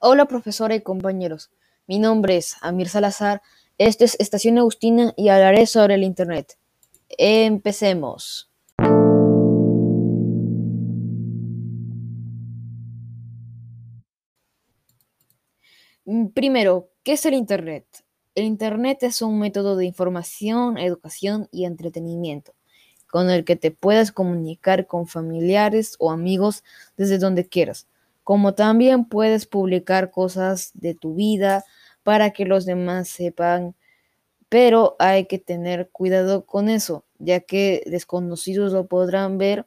Hola profesora y compañeros, mi nombre es Amir Salazar, esto es Estación Agustina y hablaré sobre el Internet. Empecemos. Primero, ¿qué es el Internet? El Internet es un método de información, educación y entretenimiento con el que te puedas comunicar con familiares o amigos desde donde quieras como también puedes publicar cosas de tu vida para que los demás sepan, pero hay que tener cuidado con eso, ya que desconocidos lo podrán ver.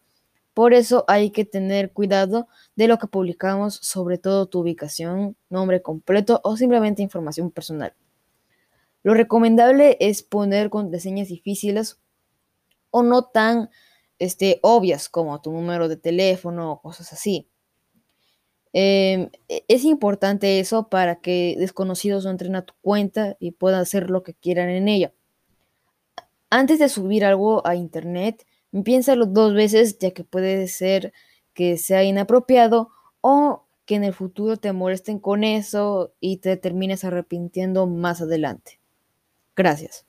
Por eso hay que tener cuidado de lo que publicamos, sobre todo tu ubicación, nombre completo o simplemente información personal. Lo recomendable es poner contraseñas difíciles o no tan este, obvias como tu número de teléfono o cosas así. Em, e, es importante eso para que desconocidos no entren a tu cuenta y puedan hacer lo que quieran en ella. Antes de subir algo a internet, piénsalo dos veces ya que puede ser que sea inapropiado o que en el futuro te molesten con eso y te termines arrepintiendo más adelante. Gracias.